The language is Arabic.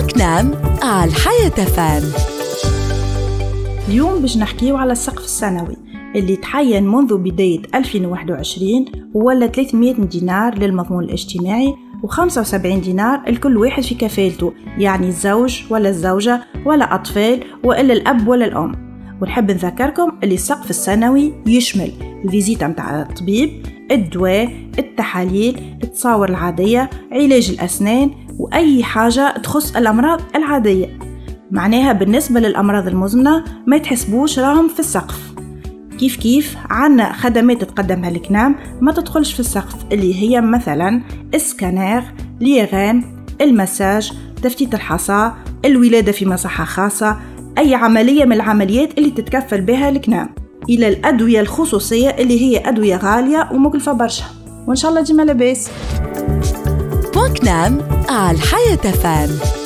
بوكنام على الحياة اليوم باش نحكيو على السقف السنوي اللي تحين منذ بداية 2021 ولا 300 دينار للمضمون الاجتماعي و75 دينار الكل واحد في كفالته يعني الزوج ولا الزوجة ولا أطفال وإلا الأب ولا الأم. ونحب نذكركم اللي السقف السنوي يشمل الفيزيتا متاع الطبيب الدواء التحاليل التصاور العادية علاج الأسنان وأي حاجة تخص الأمراض العادية. معناها بالنسبة للأمراض المزمنة ما تحسبوش راهم في السقف. كيف كيف؟ عنا خدمات تقدمها الكنام ما تدخلش في السقف اللي هي مثلا السكانير ليغان المساج تفتيت الحصى الولادة في مصحة خاصة أي عملية من العمليات اللي تتكفل بها الكنام. إلى الأدوية الخصوصية اللي هي أدوية غالية ومكلفة برشا. وإن شاء الله ديما لاباس بوكنام على الحياة فام.